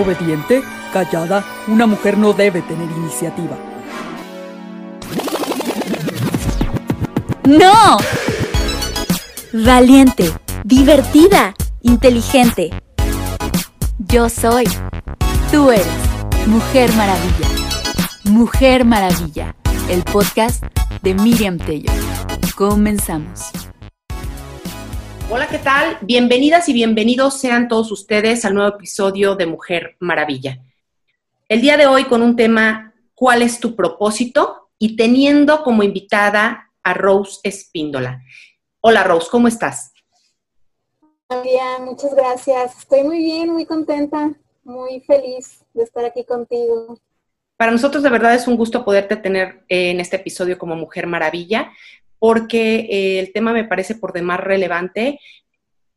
Obediente, callada, una mujer no debe tener iniciativa. ¡No! Valiente, divertida, inteligente. Yo soy. Tú eres. Mujer Maravilla. Mujer Maravilla. El podcast de Miriam Tello. Comenzamos. Hola, ¿qué tal? Bienvenidas y bienvenidos sean todos ustedes al nuevo episodio de Mujer Maravilla. El día de hoy con un tema, ¿cuál es tu propósito? Y teniendo como invitada a Rose Espíndola. Hola Rose, ¿cómo estás? Bien, muchas gracias. Estoy muy bien, muy contenta, muy feliz de estar aquí contigo. Para nosotros de verdad es un gusto poderte tener en este episodio como Mujer Maravilla, porque eh, el tema me parece por demás relevante,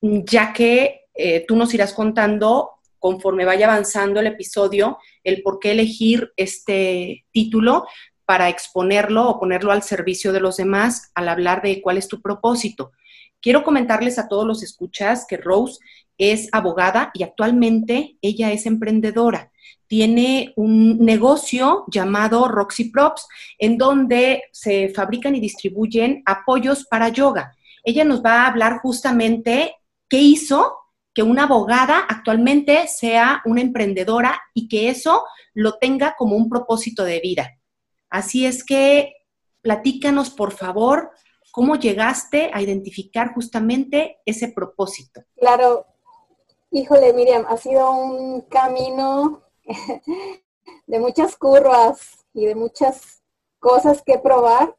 ya que eh, tú nos irás contando conforme vaya avanzando el episodio el por qué elegir este título para exponerlo o ponerlo al servicio de los demás al hablar de cuál es tu propósito. Quiero comentarles a todos los escuchas que Rose es abogada y actualmente ella es emprendedora tiene un negocio llamado Roxy Props, en donde se fabrican y distribuyen apoyos para yoga. Ella nos va a hablar justamente qué hizo que una abogada actualmente sea una emprendedora y que eso lo tenga como un propósito de vida. Así es que platícanos, por favor, cómo llegaste a identificar justamente ese propósito. Claro, híjole, Miriam, ha sido un camino de muchas curvas y de muchas cosas que probar.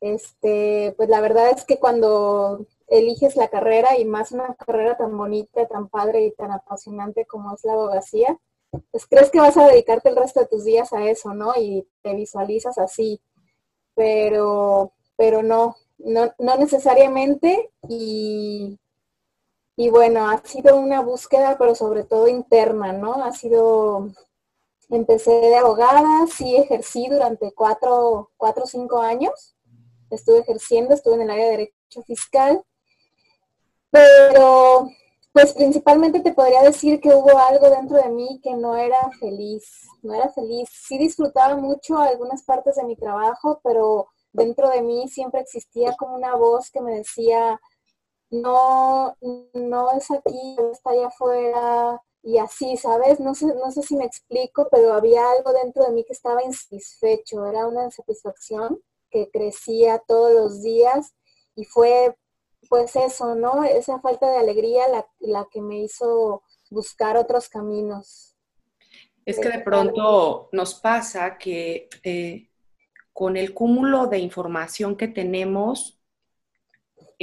Este, pues la verdad es que cuando eliges la carrera y más una carrera tan bonita, tan padre y tan apasionante como es la abogacía, pues crees que vas a dedicarte el resto de tus días a eso, ¿no? Y te visualizas así, pero, pero no, no, no necesariamente y y bueno, ha sido una búsqueda, pero sobre todo interna, ¿no? Ha sido, empecé de abogada, sí ejercí durante cuatro, o cinco años. Estuve ejerciendo, estuve en el área de derecho fiscal. Pero, pues principalmente te podría decir que hubo algo dentro de mí que no era feliz, no era feliz. Sí disfrutaba mucho algunas partes de mi trabajo, pero dentro de mí siempre existía como una voz que me decía, no, no es aquí, está allá afuera y así, ¿sabes? No sé, no sé si me explico, pero había algo dentro de mí que estaba insatisfecho, era una insatisfacción que crecía todos los días y fue pues eso, ¿no? Esa falta de alegría la, la que me hizo buscar otros caminos. Es que de pronto nos pasa que eh, con el cúmulo de información que tenemos,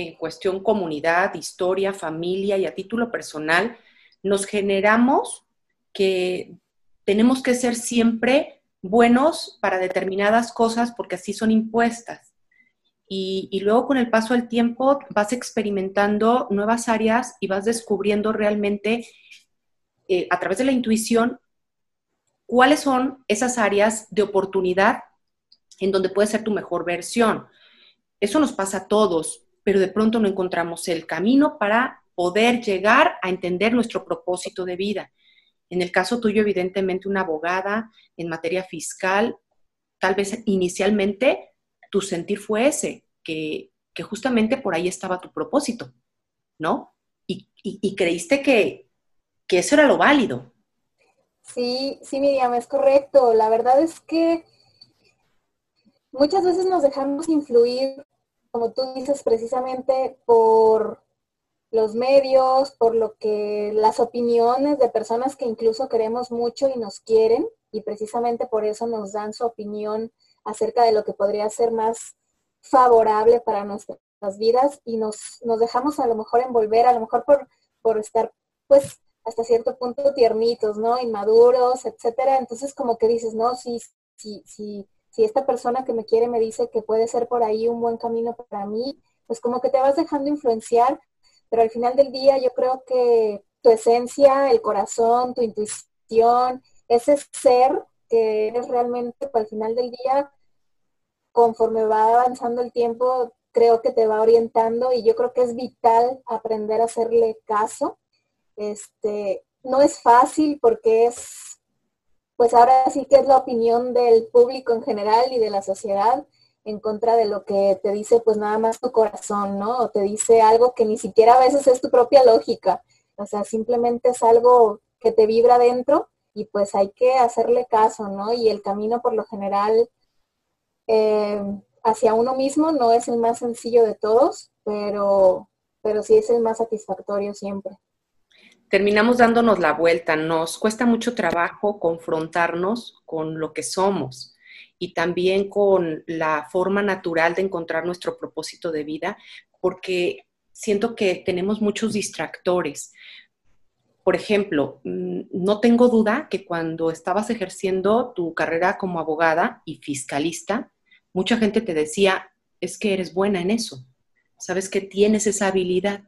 en cuestión comunidad, historia, familia y a título personal, nos generamos que tenemos que ser siempre buenos para determinadas cosas porque así son impuestas. Y, luego con el paso del tiempo vas experimentando nuevas áreas y vas descubriendo realmente eh, a través de la intuición cuáles son esas áreas de oportunidad en donde puedes ser tu mejor versión. Eso nos pasa a todos pero de pronto no encontramos el camino para poder llegar a entender nuestro propósito de vida. En el caso tuyo, evidentemente, una abogada en materia fiscal, tal vez inicialmente tu sentir fue ese, que, justamente por ahí estaba tu propósito, ¿no? Y, creíste que, que eso era lo válido. Sí, sí, Miriam, es correcto. La verdad es que muchas veces nos dejamos influir como tú dices, precisamente por los medios, por lo que las opiniones de personas que incluso queremos mucho y nos quieren, y precisamente por eso nos dan su opinión acerca de lo que podría ser más favorable para nuestras vidas y nos, nos dejamos a lo mejor envolver, a lo mejor por, por estar pues hasta cierto punto tiernitos, ¿no? Inmaduros, etcétera. Entonces como que dices, no, sí, sí, sí, si esta persona que me quiere me dice que puede ser por ahí un buen camino para mí, pues como que te vas dejando influenciar, pero al final del día yo creo que tu esencia, el corazón, tu intuición, ese ser que eres realmente, pues, al final del día, conforme va avanzando el tiempo, creo que te va orientando y yo creo que es vital aprender a hacerle caso. Este, no es fácil porque es, pues ahora sí que es la opinión del público en general y de la sociedad en contra de lo que te dice pues nada más tu corazón, ¿no? O te dice algo que ni siquiera a veces es tu propia lógica. O sea, simplemente es algo que te vibra dentro y pues hay que hacerle caso, ¿no? Y el camino por lo general eh, hacia uno mismo no es el más sencillo de todos, pero, pero sí es el más satisfactorio siempre. Terminamos dándonos la vuelta, nos cuesta mucho trabajo confrontarnos con lo que somos y también con la forma natural de encontrar nuestro propósito de vida, porque siento que tenemos muchos distractores. Por ejemplo, mm, no tengo duda que cuando estabas ejerciendo tu carrera como abogada y fiscalista, mucha gente te decía, es que eres buena en eso, sabes que tienes esa habilidad.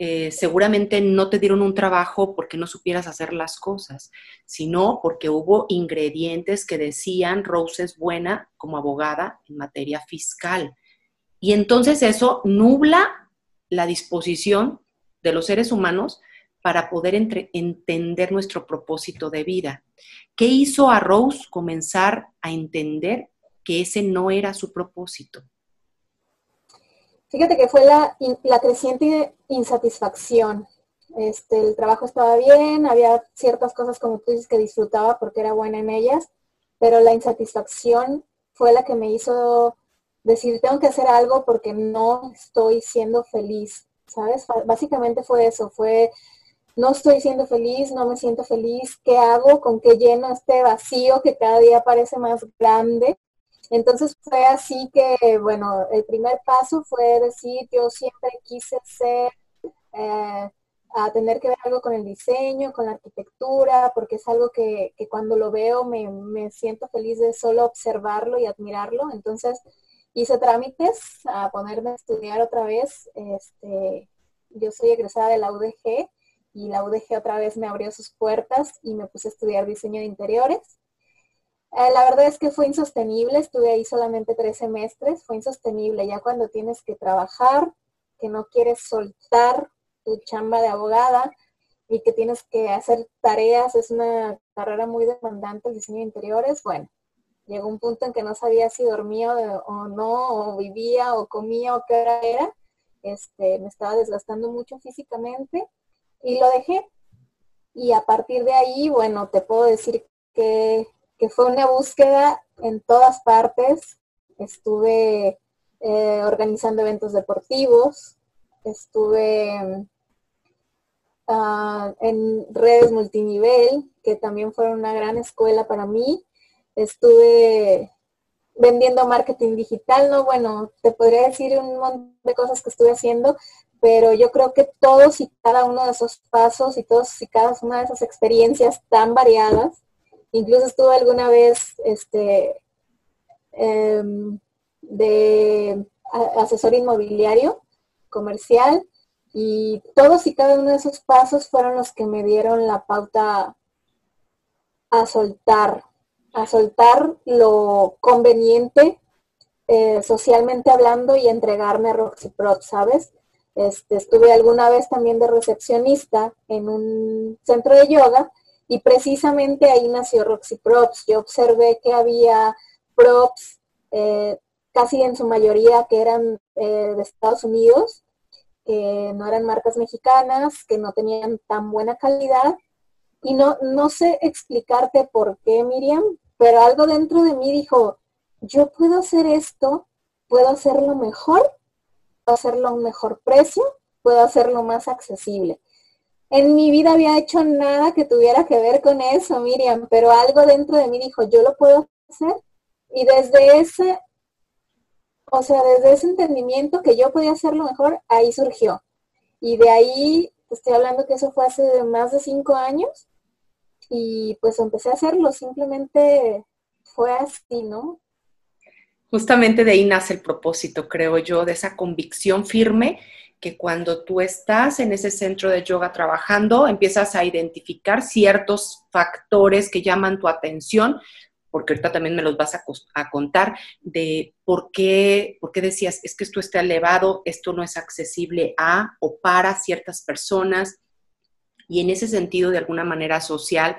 Eh, seguramente no te dieron un trabajo porque no supieras hacer las cosas, sino porque hubo ingredientes que decían Rose es buena como abogada en materia fiscal. Y entonces eso nubla la disposición de los seres humanos para poder entender nuestro propósito de vida. ¿Qué hizo a Rose comenzar a entender que ese no era su propósito? Fíjate que fue la, creciente insatisfacción. Este, el trabajo estaba bien, había ciertas cosas como tú dices que disfrutaba porque era buena en ellas, pero la insatisfacción fue la que me hizo decir, tengo que hacer algo porque no estoy siendo feliz, ¿sabes? Básicamente fue eso, fue, no estoy siendo feliz, no me siento feliz, ¿qué hago? ¿Con qué lleno este vacío que cada día parece más grande? Entonces fue así que, bueno, el primer paso fue decir, yo siempre quise ser, eh, a tener que ver algo con el diseño, con la arquitectura, porque es algo que, cuando lo veo me, me, siento feliz de solo observarlo y admirarlo. Entonces hice trámites a ponerme a estudiar otra vez. Este, yo soy egresada de la UDG y la UDG otra vez me abrió sus puertas y me puse a estudiar diseño de interiores. Eh, la verdad es que fue insostenible, estuve ahí solamente tres semestres, fue insostenible. Ya cuando tienes que trabajar, que no quieres soltar tu chamba de abogada y que tienes que hacer tareas, es una carrera muy demandante el diseño de interiores, bueno, llegó un punto en que no sabía si dormía o no, o vivía o comía o qué hora era. Este, me estaba desgastando mucho físicamente y lo dejé. Y a partir de ahí, bueno, te puedo decir que que fue una búsqueda en todas partes. Estuve eh, organizando eventos deportivos, estuve ah, en redes multinivel, que también fueron una gran escuela para mí. Estuve vendiendo marketing digital, no, bueno, te podría decir un montón de cosas que estuve haciendo, pero yo creo que todos y cada uno de esos pasos y todos y cada una de esas experiencias tan variadas Incluso estuve alguna vez este, em, de asesor inmobiliario comercial y todos y cada uno de esos pasos fueron los que me dieron la pauta a soltar, a soltar lo conveniente eh, socialmente hablando y entregarme a Roxy Prop, ¿sabes? Este, estuve alguna vez también de recepcionista en un centro de yoga y precisamente ahí nació Roxy Props. Yo observé que había props eh, casi en su mayoría que eran eh, de Estados Unidos, que no eran marcas mexicanas, que no tenían tan buena calidad. Y no, no sé explicarte por qué, Miriam, pero algo dentro de mí dijo, yo puedo hacer esto, puedo hacerlo mejor, puedo hacerlo a un mejor precio, puedo hacerlo más accesible en mi vida había hecho nada que tuviera que ver con eso, Miriam, pero algo dentro de mí dijo, yo lo puedo hacer. Y desde ese, o sea, desde ese entendimiento que yo podía hacerlo mejor, ahí surgió. Y de ahí, estoy hablando que eso fue hace más de cinco años, y pues empecé a hacerlo, simplemente fue así, ¿no? Justamente de ahí nace el propósito, creo yo, de esa convicción firme que cuando tú estás en ese centro de yoga trabajando, empiezas a identificar ciertos factores que llaman tu atención, porque ahorita también me los vas a, contar, de por qué, por qué decías, es que esto está elevado, esto no es accesible a o para ciertas personas. y en ese sentido, de alguna manera social,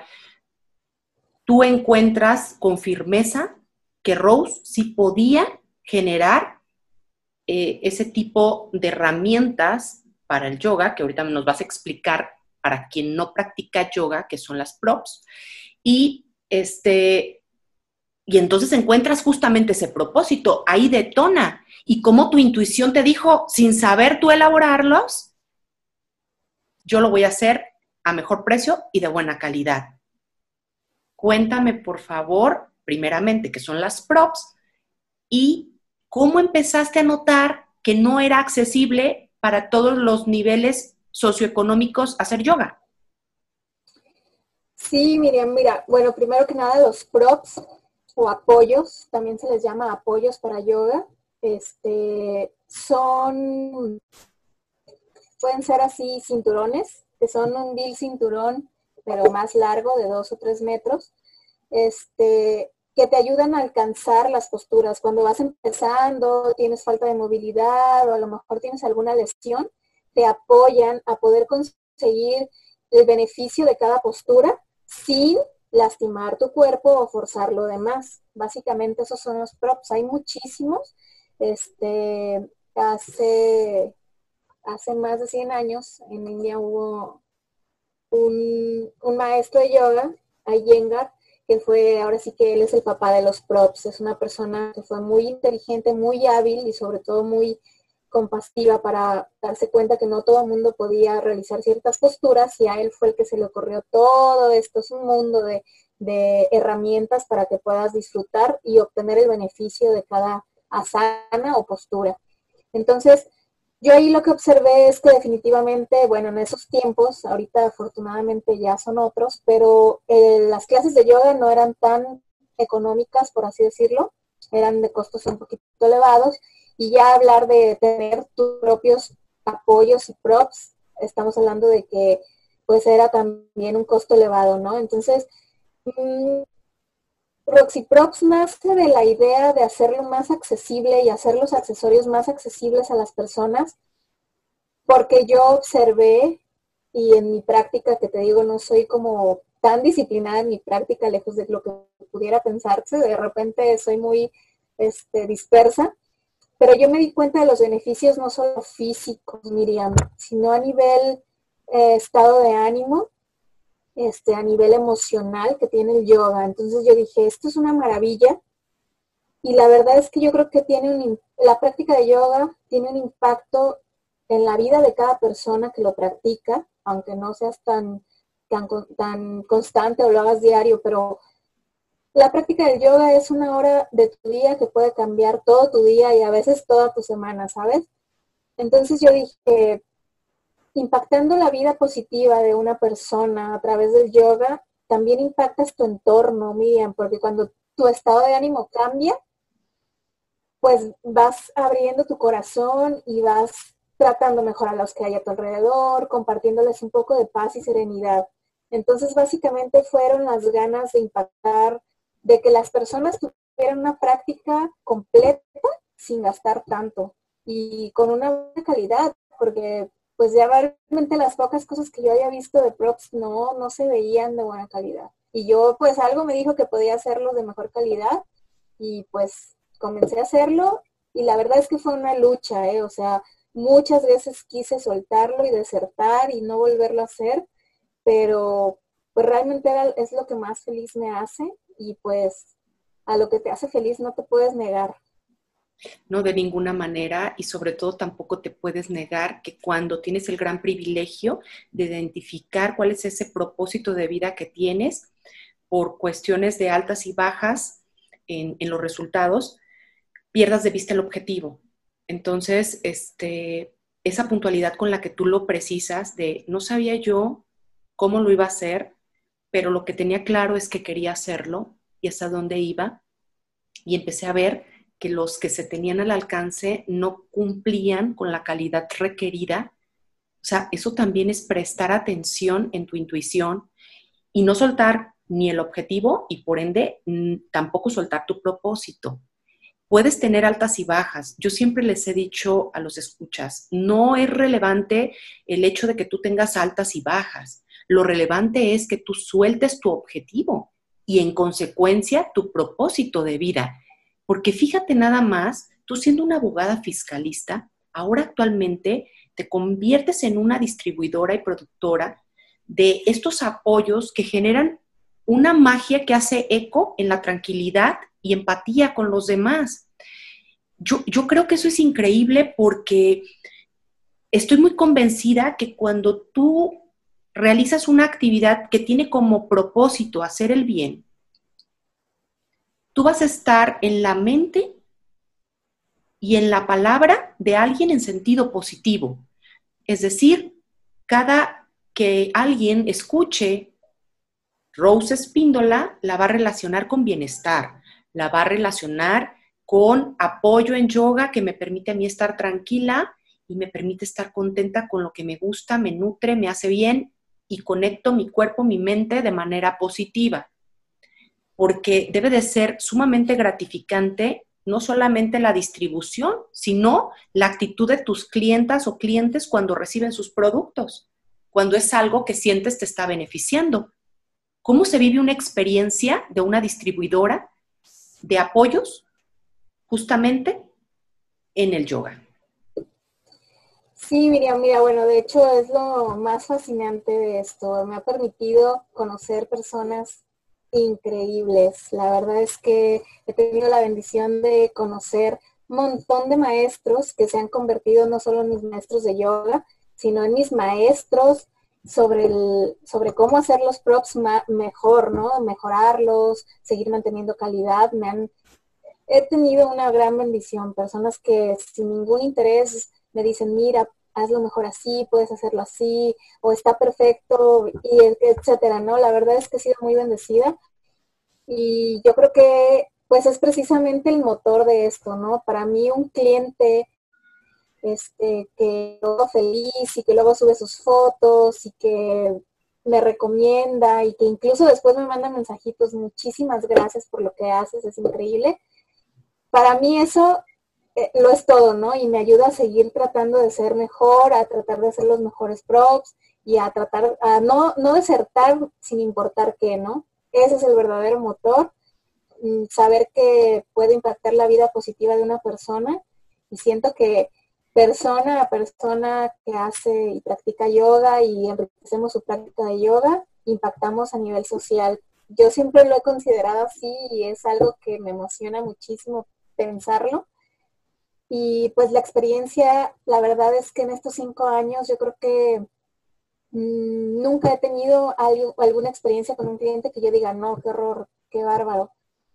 tú encuentras con firmeza que Rose sí podía generar eh, ese tipo de herramientas para el yoga, que ahorita nos vas a explicar para quien no practica yoga, que son las props, y este, y entonces encuentras justamente ese propósito, ahí detona, y como tu intuición te dijo, sin saber tú elaborarlos, yo lo voy a hacer a mejor precio y de buena calidad. Cuéntame, por favor, primeramente, qué son las props y cómo empezaste a notar que no era accesible para todos los niveles socioeconómicos hacer yoga. Sí, Miriam, mira, bueno, primero que nada los props o apoyos, también se les llama apoyos para yoga, este, son, pueden ser así cinturones, que son un bill cinturón, pero más largo, de dos o tres metros, este, que te ayudan a alcanzar las posturas. Cuando vas empezando, tienes falta de movilidad o a lo mejor tienes alguna lesión, te apoyan a poder conseguir el beneficio de cada postura sin lastimar tu cuerpo o forzar lo demás. Básicamente esos son los props. Hay muchísimos. Este, hace, hace más de 100 años en India hubo un, un maestro de yoga, Iyengar, que fue, ahora sí que él es el papá de los props, es una persona que fue muy inteligente, muy hábil y sobre todo muy compasiva para darse cuenta que no todo el mundo podía realizar ciertas posturas y a él fue el que se le ocurrió todo esto, es un mundo de, de herramientas para que puedas disfrutar y obtener el beneficio de cada asana o postura. Entonces, yo ahí lo que observé es que definitivamente, bueno, en esos tiempos, ahorita afortunadamente ya son otros, pero eh, las clases de yoga no eran tan económicas, por así decirlo, eran de costos un poquito elevados, y ya hablar de tener tus propios apoyos y props, estamos hablando de que pues era también un costo elevado, ¿no? Entonces, mmm, Roxy Props nace de la idea de hacerlo más accesible y hacer los accesorios más accesibles a las personas, porque yo observé y en mi práctica, que te digo, no soy como tan disciplinada en mi práctica, lejos de lo que pudiera pensarse, de repente soy muy este, dispersa, pero yo me di cuenta de los beneficios no solo físicos, Miriam, sino a nivel eh, estado de ánimo, este, a nivel emocional que tiene el yoga. Entonces yo dije, esto es una maravilla. Y la verdad es que yo creo que tiene un, la práctica de yoga tiene un impacto en la vida de cada persona que lo practica, aunque no seas tan, tan, tan constante o lo hagas diario, pero la práctica del yoga es una hora de tu día que puede cambiar todo tu día y a veces toda tu semana, ¿sabes? Entonces yo dije, impactando la vida positiva de una persona a través del yoga, también impactas tu entorno, Miriam, porque cuando tu estado de ánimo cambia, pues vas abriendo tu corazón y vas tratando mejor a los que hay a tu alrededor, compartiéndoles un poco de paz y serenidad. Entonces, básicamente fueron las ganas de impactar, de que las personas tuvieran una práctica completa sin gastar tanto y con una buena calidad, porque pues ya realmente las pocas cosas que yo había visto de props no, no se veían de buena calidad. Y yo pues algo me dijo que podía hacerlo de mejor calidad y pues comencé a hacerlo y la verdad es que fue una lucha, ¿eh? o sea, muchas veces quise soltarlo y desertar y no volverlo a hacer, pero pues realmente es lo que más feliz me hace y pues a lo que te hace feliz no te puedes negar no de ninguna manera y sobre todo tampoco te puedes negar que cuando tienes el gran privilegio de identificar cuál es ese propósito de vida que tienes por cuestiones de altas y bajas en, los resultados, pierdas de vista el objetivo. Entonces, este, esa puntualidad con la que tú lo precisas de no sabía yo cómo lo iba a hacer, pero lo que tenía claro es que quería hacerlo y hasta dónde iba. Y empecé a ver que los que se tenían al alcance no cumplían con la calidad requerida. O sea, eso también es prestar atención en tu intuición y no soltar ni el objetivo y por ende tampoco soltar tu propósito. Puedes tener altas y bajas. Yo siempre les he dicho a los escuchas, no es relevante el hecho de que tú tengas altas y bajas. Lo relevante es que tú sueltes tu objetivo y en consecuencia tu propósito de vida. Porque fíjate nada más, tú siendo una abogada fiscalista, ahora actualmente te conviertes en una distribuidora y productora de estos apoyos que generan una magia que hace eco en la tranquilidad y empatía con los demás. Yo, yo creo que eso es increíble porque estoy muy convencida que cuando tú realizas una actividad que tiene como propósito hacer el bien, tú vas a estar en la mente y en la palabra de alguien en sentido positivo. Es decir, cada que alguien escuche Rose Espíndola, la va a relacionar con bienestar, la va a relacionar con apoyo en yoga que me permite a mí estar tranquila y me permite estar contenta con lo que me gusta, me nutre, me hace bien y conecto mi cuerpo, mi mente de manera positiva. Porque debe de ser sumamente gratificante no solamente la distribución, sino la actitud de tus clientas o clientes cuando reciben sus productos, cuando es algo que sientes te está beneficiando. ¿Cómo se vive una experiencia de una distribuidora de apoyos justamente en el yoga? Sí, Miriam, mira, bueno, de hecho es lo más fascinante de esto. Me ha permitido conocer personas increíbles. La verdad es que he tenido la bendición de conocer un montón de maestros que se han convertido no solo en mis maestros de yoga, sino en mis maestros sobre, el, sobre cómo hacer los props mejor, ¿no? Mejorarlos, seguir manteniendo calidad. Me han, he tenido una gran bendición, personas que sin ningún interés me dicen, mira, hazlo mejor así, puedes hacerlo así, o está perfecto, y etcétera, ¿no? La verdad es que he sido muy bendecida. Y yo creo que, pues, es precisamente el motor de esto, ¿no? Para mí, un cliente este, que luego feliz y que luego sube sus fotos y que me recomienda y que incluso después me manda mensajitos, muchísimas gracias por lo que haces, es increíble. Para mí eso eh, lo es todo, ¿no? Y me ayuda a seguir tratando de ser mejor, a tratar de hacer los mejores props y a tratar, a no, no desertar sin importar qué, ¿no? Ese es el verdadero motor, mm, saber que puede impactar la vida positiva de una persona y siento que persona a persona que hace y practica yoga y enriquecemos su práctica de yoga, impactamos a nivel social. Yo siempre lo he considerado así y es algo que me emociona muchísimo pensarlo y pues la experiencia, la verdad es que en estos cinco años yo creo que nunca he tenido alguna experiencia con un cliente que yo diga, no, qué horror, qué bárbaro.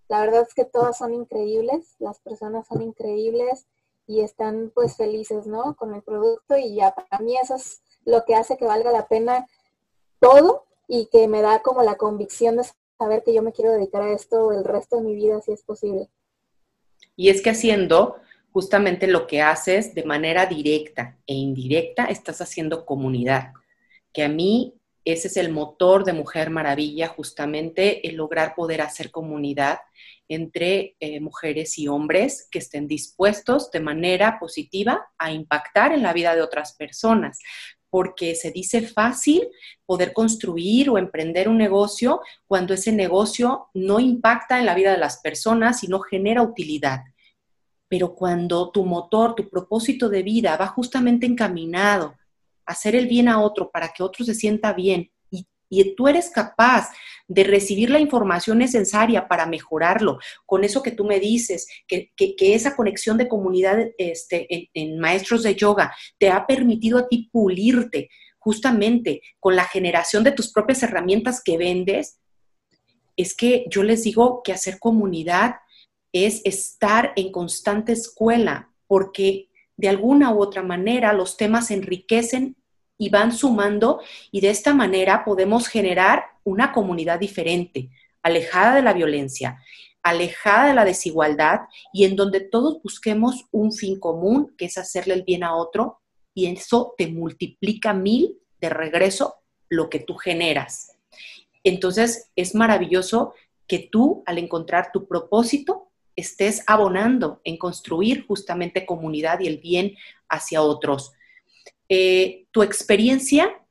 La verdad es que todas son increíbles, las personas son increíbles y están pues felices, ¿no? Con el producto y ya para mí eso es lo que hace que valga la pena todo y que me da como la convicción de saber que yo me quiero dedicar a esto el resto de mi vida si es posible. Y es que haciendo justamente lo que haces de manera directa e indirecta, estás haciendo comunidad, que a mí ese es el motor de Mujer Maravilla, justamente el lograr poder hacer comunidad entre eh, mujeres y hombres que estén dispuestos de manera positiva a impactar en la vida de otras personas. Porque se dice fácil poder construir o emprender un negocio cuando ese negocio no impacta en la vida de las personas y no genera utilidad. Pero cuando tu motor, tu propósito de vida va justamente encaminado hacer el bien a otro para que otro se sienta bien. Y, tú eres capaz de recibir la información necesaria para mejorarlo, con eso que tú me dices, que, esa conexión de comunidad este, en maestros de yoga te ha permitido a ti pulirte justamente con la generación de tus propias herramientas que vendes, es que yo les digo que hacer comunidad es estar en constante escuela, porque de alguna u otra manera los temas enriquecen y van sumando y de esta manera podemos generar una comunidad diferente, alejada de la violencia, alejada de la desigualdad y en donde todos busquemos un fin común, que es hacerle el bien a otro, y eso te multiplica mil de regreso lo que tú generas. Entonces es maravilloso que tú, al encontrar tu propósito, estés abonando en construir justamente comunidad y el bien hacia otros. Eh, tu experiencia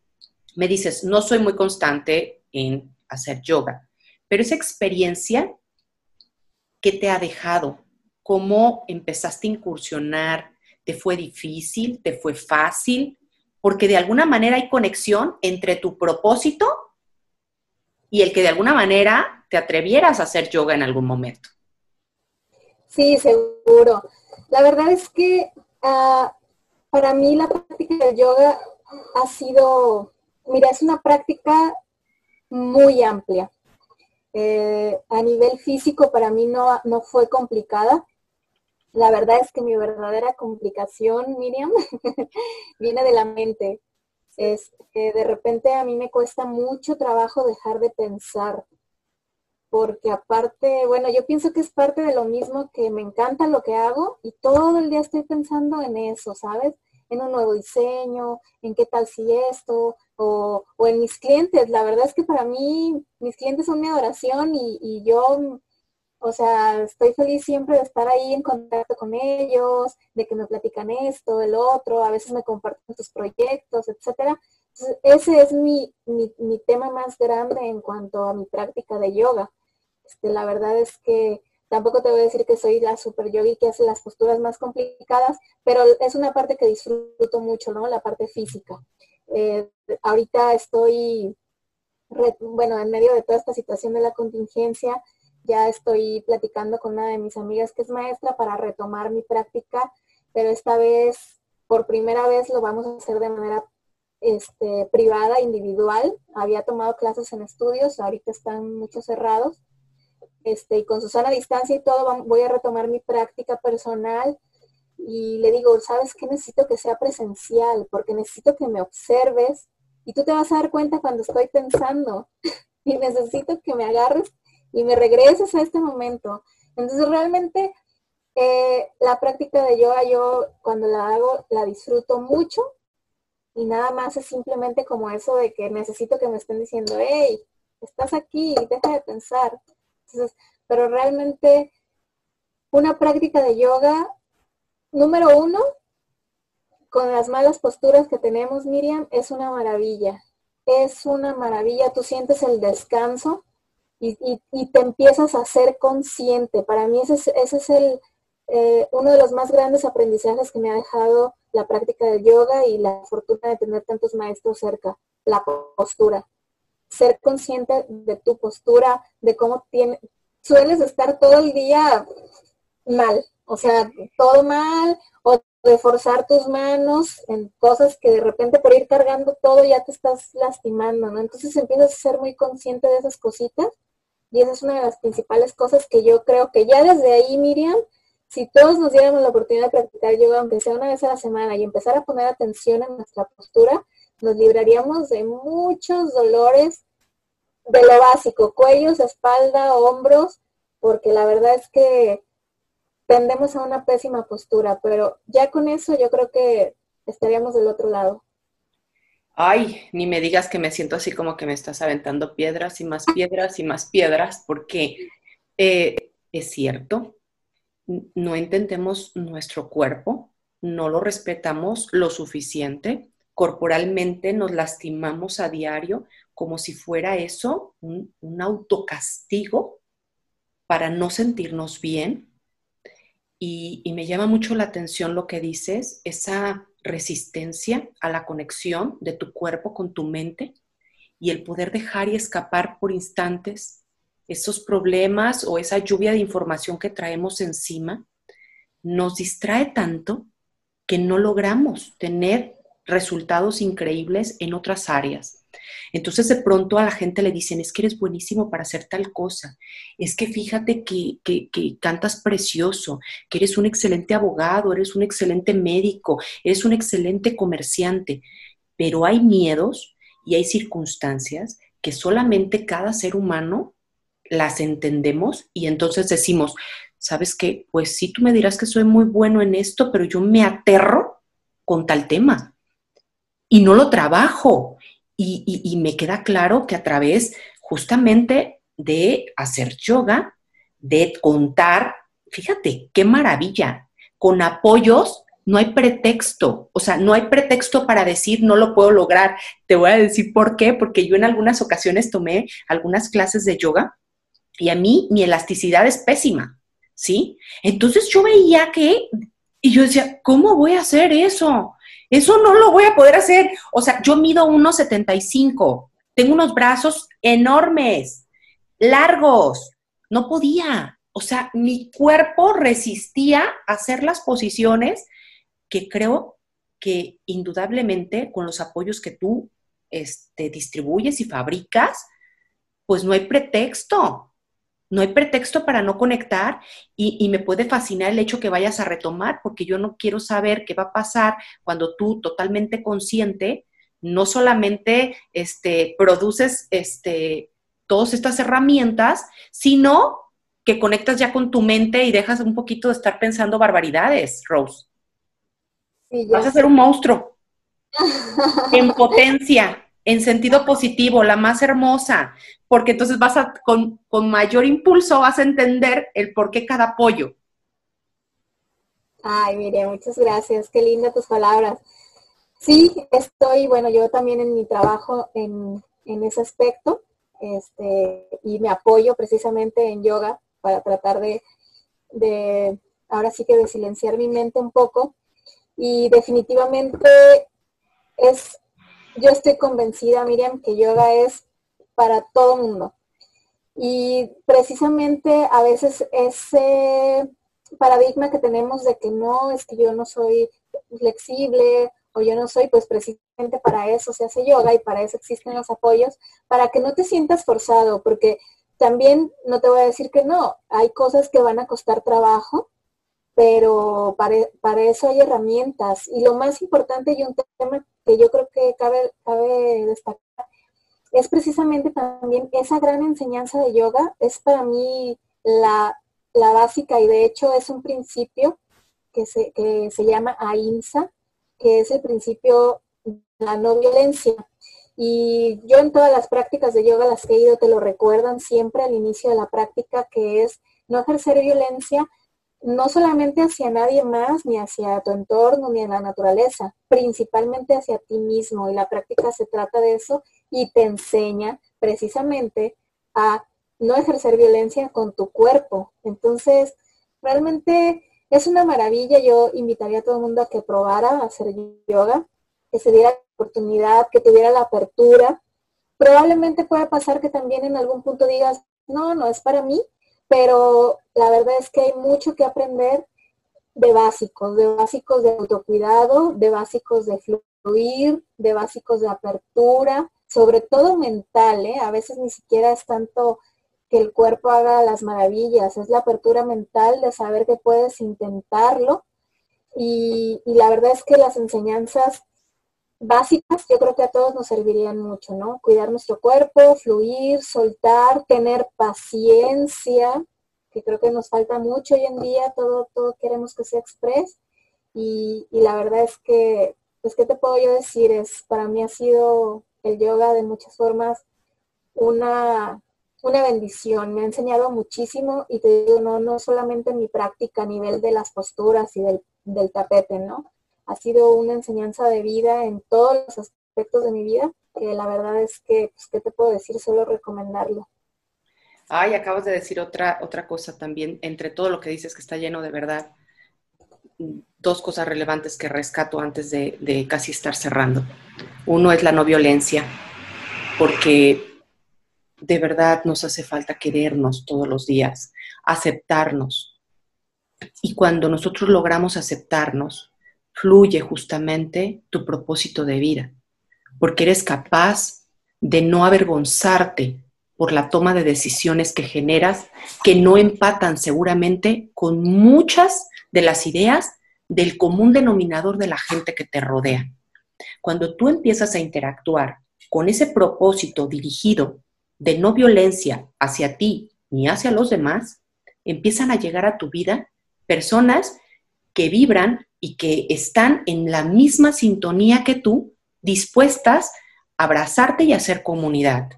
me dices, no soy muy constante en hacer yoga, pero esa experiencia, ¿qué te ha dejado? ¿Cómo empezaste a incursionar? ¿Te fue difícil? ¿Te fue fácil? Porque de alguna manera hay conexión entre tu propósito y el que de alguna manera te atrevieras a hacer yoga en algún momento. Sí, seguro. La verdad es que ah, para mí la práctica del yoga ha sido, mira, es una práctica muy amplia. Eh, a nivel físico para mí no, no fue complicada. La verdad es que mi verdadera complicación, Miriam, viene de la mente. Es que de repente a mí me cuesta mucho trabajo dejar de pensar porque aparte, bueno, yo pienso que es parte de lo mismo que me encanta lo que hago y todo el día estoy pensando en eso, ¿sabes? En un nuevo diseño, en qué tal si esto, o, en mis clientes. La verdad es que para mí mis clientes son mi adoración y, y yo, o sea, estoy feliz siempre de estar ahí en contacto con ellos, de que me platican esto, el otro, a veces me comparten sus proyectos, etcétera. ese es mi, mi, mi tema más grande en cuanto a mi práctica de yoga este, la verdad es que tampoco te voy a decir que soy la super yogi que hace las posturas más complicadas, pero es una parte que disfruto mucho, ¿no? La parte física. Eh, ahorita estoy, bueno, en medio de toda esta situación de la contingencia, ya estoy platicando con una de mis amigas que es maestra para retomar mi práctica, pero esta vez, por primera vez, lo vamos a hacer de manera este, privada, individual. Había tomado clases en estudios, ahorita están muchos cerrados este, y con Susana a distancia y todo, voy a retomar mi práctica personal y le digo, ¿sabes qué? Necesito que sea presencial, porque necesito que me observes y tú te vas a dar cuenta cuando estoy pensando y necesito que me agarres y me regreses a este momento. Entonces realmente eh, la práctica de yoga yo cuando la hago la disfruto mucho y nada más es simplemente como eso de que necesito que me estén diciendo, hey, estás aquí, deja de pensar pero realmente una práctica de yoga, número uno, con las malas posturas que tenemos, Miriam, es una maravilla. Es una maravilla, tú sientes el descanso y, te empiezas a ser consciente. Para mí ese es, el, eh, uno de los más grandes aprendizajes que me ha dejado la práctica de yoga y la fortuna de tener tantos maestros cerca, la postura ser consciente de tu postura, de cómo tiene, sueles estar todo el día mal, o sea, todo mal, o de forzar tus manos en cosas que de repente por ir cargando todo ya te estás lastimando, ¿no? Entonces empiezas a ser muy consciente de esas cositas y esa es una de las principales cosas que yo creo que ya desde ahí, Miriam, si todos nos diéramos la oportunidad de practicar yoga, aunque sea una vez a la semana, y empezar a poner atención en nuestra postura, nos libraríamos de muchos dolores de lo básico, cuellos, espalda, hombros, porque la verdad es que tendemos a una pésima postura, pero ya con eso yo creo que estaríamos del otro lado. Ay, ni me digas que me siento así como que me estás aventando piedras y más piedras y más piedras, porque eh, es cierto, no entendemos nuestro cuerpo, no lo respetamos lo suficiente, corporalmente nos lastimamos a diario como si fuera eso un, autocastigo para no sentirnos bien. Y, y, me llama mucho la atención lo que dices, esa resistencia a la conexión de tu cuerpo con tu mente y el poder dejar y escapar por instantes esos problemas o esa lluvia de información que traemos encima, nos distrae tanto que no logramos tener resultados increíbles en otras áreas. Entonces de pronto a la gente le dicen, es que eres buenísimo para hacer tal cosa, es que fíjate que, cantas precioso, que eres un excelente abogado, eres un excelente médico, eres un excelente comerciante, pero hay miedos y hay circunstancias que solamente cada ser humano las entendemos y entonces decimos, ¿sabes qué? Pues sí, tú me dirás que soy muy bueno en esto, pero yo me aterro con tal tema y no lo trabajo y, me queda claro que a través justamente de hacer yoga, de contar, fíjate, qué maravilla, con apoyos no hay pretexto, o sea, no hay pretexto para decir no lo puedo lograr. Te voy a decir por qué, porque yo en algunas ocasiones tomé algunas clases de yoga y a mí mi elasticidad es pésima, ¿sí? Entonces yo veía que, y yo decía, ¿cómo voy a hacer eso? Eso no lo voy a poder hacer. O sea, yo mido 1,75, tengo unos brazos enormes, largos, no podía. O sea, mi cuerpo resistía a hacer las posiciones que creo que indudablemente con los apoyos que tú este, distribuyes y fabricas, pues no hay pretexto. No hay pretexto para no conectar y, me puede fascinar el hecho que vayas a retomar, porque yo no quiero saber qué va a pasar cuando tú totalmente consciente, no solamente este, produces este, todas estas herramientas, sino que conectas ya con tu mente y dejas un poquito de estar pensando barbaridades, Rose. Vas a ser un monstruo. en potencia, en sentido positivo, la más hermosa, porque entonces vas a, con, con mayor impulso, vas a entender el por qué cada apoyo. Ay, mire, muchas gracias, qué lindas tus palabras. Sí, estoy, bueno, yo también en mi trabajo en, en ese aspecto, este, y me apoyo precisamente en yoga para tratar de, de, ahora sí que de silenciar mi mente un poco y definitivamente es, yo estoy convencida, Miriam, que yoga es para todo mundo. Y precisamente a veces ese paradigma que tenemos de que no, es que yo no soy flexible o yo no soy, pues precisamente para eso se hace yoga y para eso existen los apoyos, para que no te sientas forzado, porque también no te voy a decir que no, hay cosas que van a costar trabajo, pero para, eso hay herramientas. Y lo más importante y un tema que yo creo que cabe, cabe destacar es precisamente también esa gran enseñanza de yoga. Es para mí la, básica y de hecho es un principio que se, que se llama AINSA, que es el principio de la no violencia. Y yo en todas las prácticas de yoga las que he ido te lo recuerdan siempre al inicio de la práctica, que es no ejercer violencia, no solamente hacia nadie más, ni hacia tu entorno, ni en la naturaleza, principalmente hacia ti mismo. Y la práctica se trata de eso y te enseña precisamente a no ejercer violencia con tu cuerpo. Entonces, realmente es una maravilla. Yo invitaría a todo el mundo a que probara a hacer yoga, que se diera la oportunidad, que tuviera la apertura. Probablemente pueda pasar que también en algún punto digas, no, no es para mí, pero la verdad es que hay mucho que aprender de básicos, de básicos de autocuidado, de básicos de fluir, de básicos de apertura, sobre todo mental, ¿eh? a veces ni siquiera es tanto que el cuerpo haga las maravillas, es la apertura mental de saber que puedes intentarlo y, y la verdad es que las enseñanzas básicas yo creo que a todos nos servirían mucho, ¿no? Cuidar nuestro cuerpo, fluir, soltar, tener paciencia, que creo que nos falta mucho hoy en día, todo, todo queremos que sea express. Y, la verdad es que, pues, ¿qué te puedo yo decir? Es, para mí ha sido el yoga de muchas formas una, una bendición. Me ha enseñado muchísimo y te digo, no, no solamente en mi práctica a nivel de las posturas y del, del tapete, ¿no? Ha sido una enseñanza de vida en todos los aspectos de mi vida, que la verdad es que, pues, ¿qué te puedo decir? Solo recomendarlo. Ay, acabas de decir otra, otra cosa también, entre todo lo que dices que está lleno de verdad. Dos cosas relevantes que rescato antes de, de casi estar cerrando. Uno es la no violencia, porque de verdad nos hace falta querernos todos los días, aceptarnos. Y cuando nosotros logramos aceptarnos, fluye justamente tu propósito de vida, porque eres capaz de no avergonzarte por la toma de decisiones que generas que no empatan seguramente con muchas de las ideas del común denominador de la gente que te rodea. Cuando tú empiezas a interactuar con ese propósito dirigido de no violencia hacia ti ni hacia los demás, empiezan a llegar a tu vida personas que vibran y que están en la misma sintonía que tú, dispuestas a abrazarte y a hacer comunidad.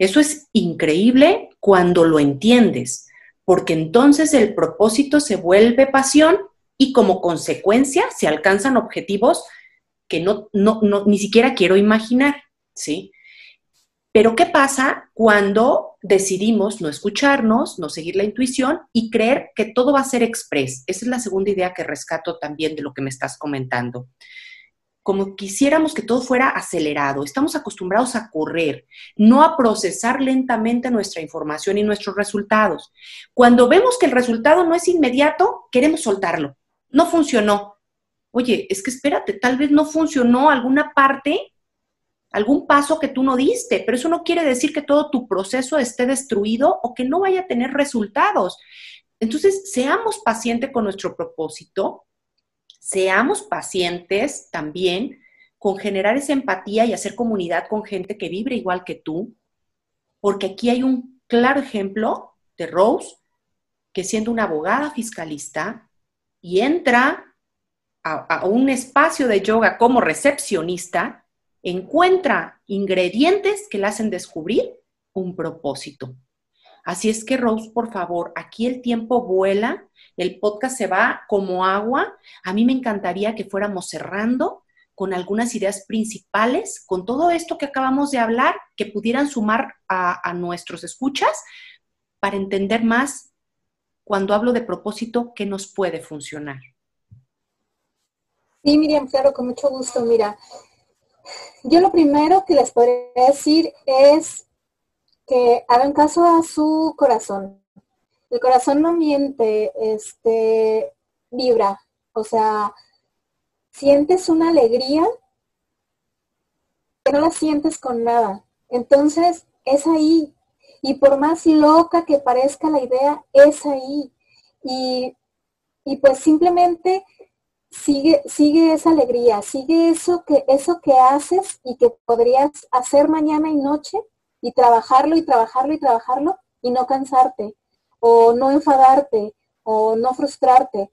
Eso es increíble cuando lo entiendes, porque entonces el propósito se vuelve pasión y como consecuencia se alcanzan objetivos que no, no, ni siquiera quiero imaginar, ¿sí? Pero ¿qué pasa cuando decidimos no escucharnos, no seguir la intuición y creer que todo va a ser express? Esa es la segunda idea que rescato también de lo que me estás comentando. Como quisiéramos que todo fuera acelerado, estamos acostumbrados a correr, no a procesar lentamente nuestra información y nuestros resultados. Cuando vemos que el resultado no es inmediato, queremos soltarlo. No funcionó. Oye, es que espérate, tal vez no funcionó alguna parte algún paso que tú no diste, pero eso no quiere decir que todo tu proceso esté destruido o que no vaya a tener resultados. Entonces, seamos pacientes con nuestro propósito, seamos pacientes también con generar esa empatía y hacer comunidad con gente que vibre igual que tú, porque aquí hay un claro ejemplo de Rose, que siendo una abogada fiscalista y entra a, a un espacio de yoga como recepcionista, encuentra ingredientes que le hacen descubrir un propósito. Así es que, Rose, por favor, aquí el tiempo vuela, el podcast se va como agua. A mí me encantaría que fuéramos cerrando con algunas ideas principales, con todo esto que acabamos de hablar, que pudieran sumar a, nuestros escuchas para entender más cuando hablo de propósito, qué nos puede funcionar. Sí, Miriam, claro, con mucho gusto. Mira, yo lo primero que les podría decir es que hagan caso a su corazón. El corazón no miente, este, vibra. O sea, sientes una alegría que no la sientes con nada. Entonces, es ahí. Y por más loca que parezca la idea, es ahí. Y, y pues simplemente sigue, sigue esa alegría, sigue eso que, eso que haces y que podrías hacer mañana y noche y trabajarlo y trabajarlo y trabajarlo y no cansarte o no enfadarte o no frustrarte.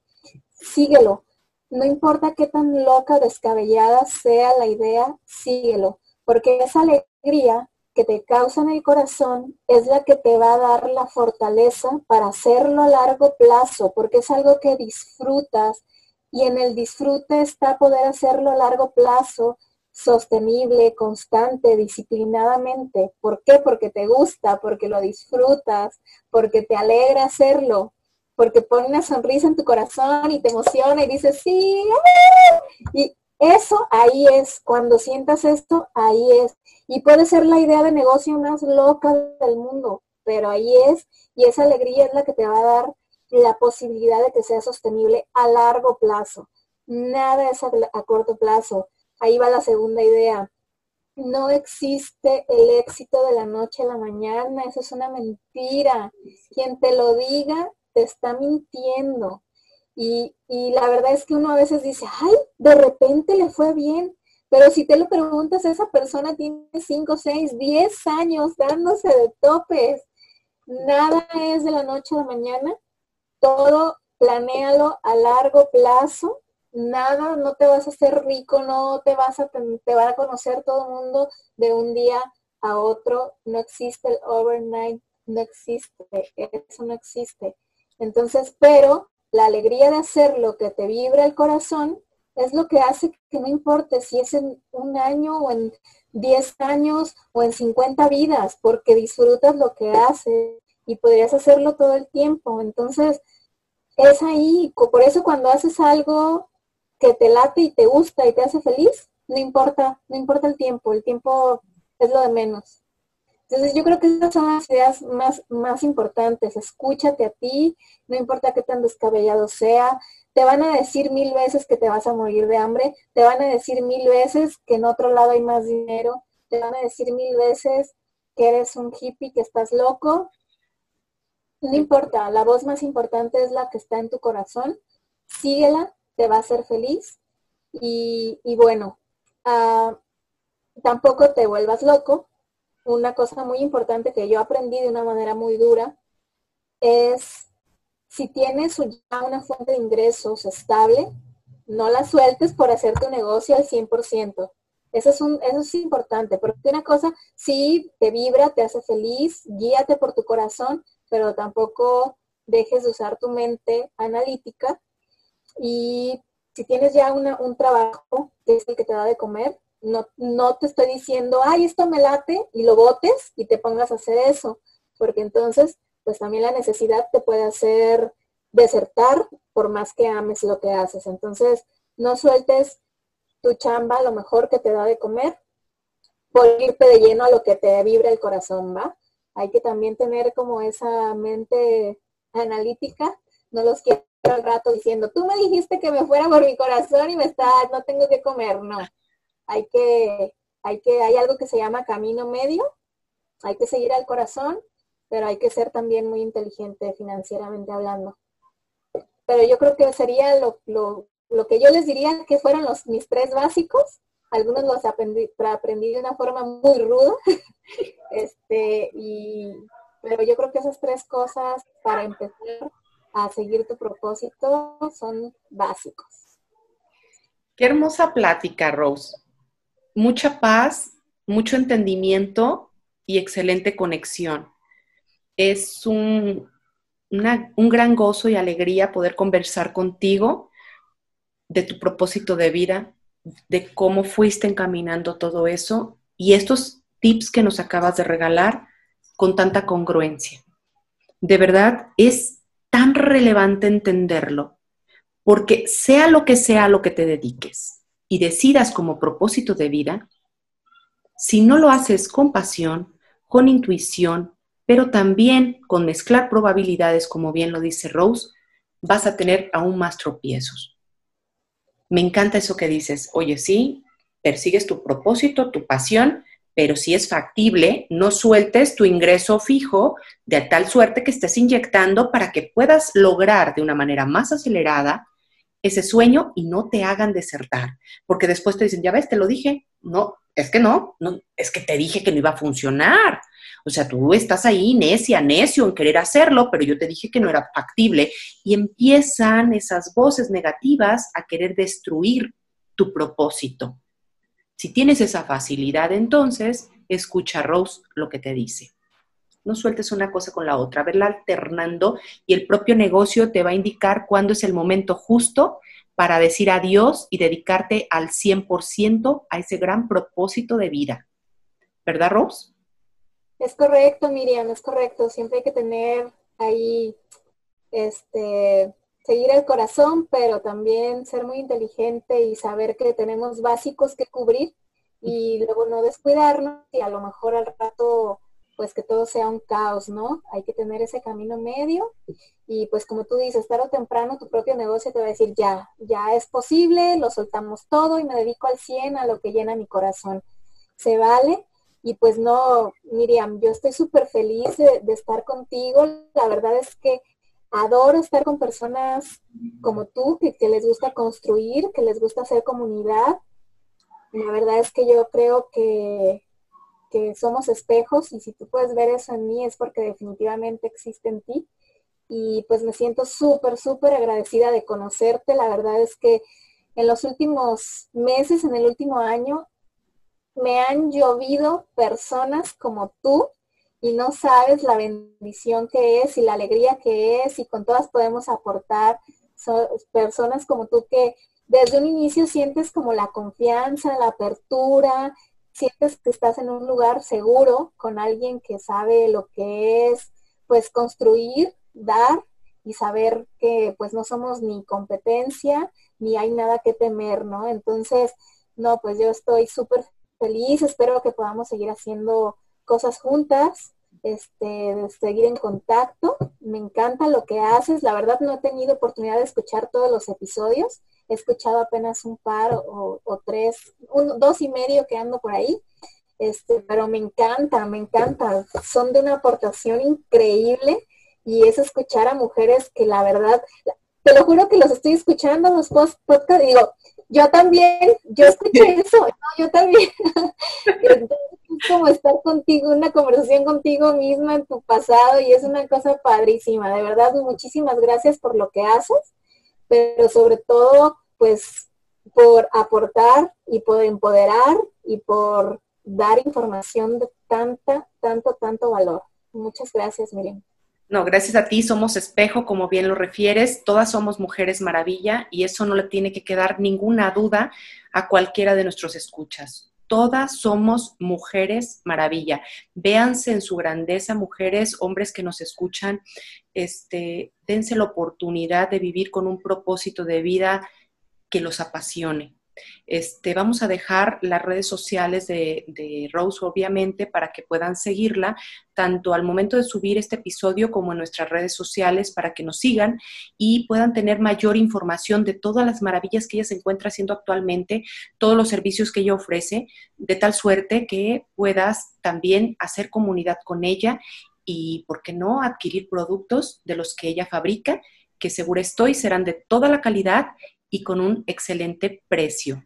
Síguelo. No importa qué tan loca, descabellada sea la idea, síguelo, porque esa alegría que te causa en el corazón es la que te va a dar la fortaleza para hacerlo a largo plazo, porque es algo que disfrutas, y en el disfrute está poder hacerlo a largo plazo, sostenible, constante, disciplinadamente. ¿Por qué? Porque te gusta, porque lo disfrutas, porque te alegra hacerlo, porque pone una sonrisa en tu corazón y te emociona y dices, sí, y eso ahí es, cuando sientas esto, ahí es. Y puede ser la idea de negocio más loca del mundo, pero ahí es, y esa alegría es la que te va a dar la posibilidad de que sea sostenible a largo plazo. Nada es a, corto plazo. Ahí va la segunda idea. No existe el éxito de la noche a la mañana, eso es una mentira. Quien te lo diga te está mintiendo. Y, y, la verdad es que uno a veces dice, ay, de repente le fue bien. Pero si te lo preguntas, esa persona tiene 5, 6, 10 años dándose de topes. Nada es de la noche a la mañana todo planéalo a largo plazo. Nada, no te vas a hacer rico, no te vas a, te va a conocer todo el mundo de un día a otro. No existe el overnight, no existe, eso no existe. Entonces, pero la alegría de hacer lo que te vibra el corazón es lo que hace que no importe si es en un año o en 10 años o en 50 vidas, porque disfrutas lo que haces y podrías hacerlo todo el tiempo. Entonces, es ahí, por eso cuando haces algo que te late y te gusta y te hace feliz, no importa, no importa el tiempo, el tiempo es lo de menos. Entonces yo creo que esas son las ideas más, más importantes. Escúchate a ti, no importa qué tan descabellado sea. Te van a decir mil veces que te vas a morir de hambre, te van a decir mil veces que en otro lado hay más dinero, te van a decir mil veces que eres un hippie, que estás loco, no importa, la voz más importante es la que está en tu corazón. Síguela, te va a hacer feliz. Y, bueno, ah, tampoco te vuelvas loco. Una cosa muy importante que yo aprendí de una manera muy dura es si tienes ya una fuente de ingresos estable, no la sueltes por hacer tu negocio al 100%. Eso es, un, eso es importante, porque una cosa sí te vibra, te hace feliz, guíate por tu corazón, pero tampoco dejes de usar tu mente analítica Y si tienes ya un trabajo que es el que te da de comer, no, no te estoy diciendo, ay, esto me late y lo botes y te pongas a hacer eso, porque entonces, pues también la necesidad te puede hacer desertar por más que ames lo que haces. Entonces, no sueltes tu chamba, lo mejor que te da de comer, por irte de lleno a lo que te vibra el corazón, ¿va? Hay que también tener como esa mente analítica, no los quiero al rato diciendo, tú me dijiste que me fuera por mi corazón y me está, no tengo que comer, no. Hay que, hay que, hay algo que se llama camino medio, hay que seguir al corazón, pero hay que ser también muy inteligente financieramente hablando. Pero yo creo que sería lo, lo que yo les diría que fueron los, mis tres básicos. Algunos los aprendí, aprendí de una forma muy ruda. este, y, pero yo creo que esas tres cosas para empezar a seguir tu propósito son básicos. Qué hermosa plática, Rose. Mucha paz, mucho entendimiento y excelente conexión. Es un, un gran gozo y alegría poder conversar contigo de tu propósito de vida, de cómo fuiste encaminando todo eso y estos tips que nos acabas de regalar con tanta congruencia. De verdad, es tan relevante entenderlo, porque sea lo que sea lo que te dediques y decidas como propósito de vida, si no lo haces con pasión, con intuición, pero también con mezclar probabilidades, como bien lo dice Rose, vas a tener aún más tropiezos. Me encanta eso que dices, oye, sí, persigues tu propósito, tu pasión, pero si es factible, no sueltes tu ingreso fijo de tal suerte que estés inyectando para que puedas lograr de una manera más acelerada ese sueño y no te hagan desertar. Porque después te dicen, ya ves, te lo dije. No, es que no, no, es que te dije que no iba a funcionar. O sea, tú estás ahí necia, necio en querer hacerlo, pero yo te dije que no era factible. Y empiezan esas voces negativas a querer destruir tu propósito. Si tienes esa facilidad, entonces escucha Rose lo que te dice. No sueltes una cosa con la otra, verla alternando y el propio negocio te va a indicar cuándo es el momento justo para decir adiós y dedicarte al 100% a ese gran propósito de vida. ¿Verdad, Rose? Es correcto, Miriam, es correcto. Siempre hay que tener ahí, este, seguir el corazón, pero también ser muy inteligente y saber que tenemos básicos que cubrir y luego no descuidarnos y a lo mejor al rato pues que todo sea un caos, ¿no? Hay que tener ese camino medio y pues como tú dices, tarde o temprano tu propio negocio te va a decir, ya, ya es posible, lo soltamos todo y me dedico al 100 a lo que llena mi corazón. Se vale. Y pues no, Miriam, yo estoy súper feliz de, estar contigo. La verdad es que adoro estar con personas como tú, que, que les gusta construir, que les gusta hacer comunidad. La verdad es que yo creo que, que somos espejos y si tú puedes ver eso en mí es porque definitivamente existe en ti. Y pues me siento súper, súper agradecida de conocerte. La verdad es que en los últimos meses, en el último año, me han llovido personas como tú y no sabes la bendición que es y la alegría que es y con todas podemos aportar. Son personas como tú que desde un inicio sientes como la confianza, la apertura, sientes que estás en un lugar seguro con alguien que sabe lo que es, pues construir, dar y saber que pues no somos ni competencia ni hay nada que temer, ¿no? Entonces, no, pues yo estoy súper feliz, espero que podamos seguir haciendo cosas juntas, este, seguir en contacto. Me encanta lo que haces, la verdad no he tenido oportunidad de escuchar todos los episodios, he escuchado apenas un par o, tres, dos y medio que ando por ahí, este, pero me encanta, me encanta, son de una aportación increíble y es escuchar a mujeres que la verdad, te lo juro que los estoy escuchando los post digo, yo también, yo escuché eso, yo también. Entonces, es como estar contigo, una conversación contigo misma en tu pasado y es una cosa padrísima. De verdad, muchísimas gracias por lo que haces pero sobre todo, pues, por aportar y por empoderar y por dar información de tanta, tanto, tanto valor. Muchas gracias, Miriam. No, gracias a ti somos espejo, como bien lo refieres. Todas somos mujeres maravilla y eso no le tiene que quedar ninguna duda a cualquiera de nuestros escuchas. Todas somos mujeres maravilla. Véanse en su grandeza, mujeres, hombres que nos escuchan, este, dense la oportunidad de vivir con un propósito de vida que los apasione. Este, vamos a dejar las redes sociales de, de, Rose, obviamente, para que puedan seguirla, tanto al momento de subir este episodio como en nuestras redes sociales, para que nos sigan y puedan tener mayor información de todas las maravillas que ella se encuentra haciendo actualmente, todos los servicios que ella ofrece, de tal suerte que puedas también hacer comunidad con ella y, ¿por qué no?, adquirir productos de los que ella fabrica que seguro estoy serán de toda la calidad y con un excelente precio.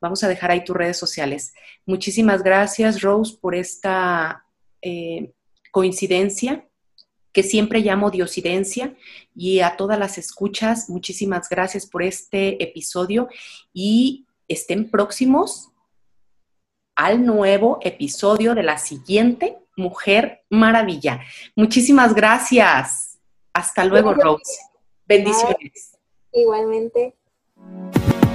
Vamos a dejar ahí tus redes sociales. Muchísimas gracias, Rose, por esta eh, coincidencia que siempre llamo diosidencia y a todas las escuchas, muchísimas gracias por este episodio y estén próximos al nuevo episodio de la siguiente Mujer Maravilla. Muchísimas gracias. Hasta luego, Rose. Bendiciones. Igualmente. You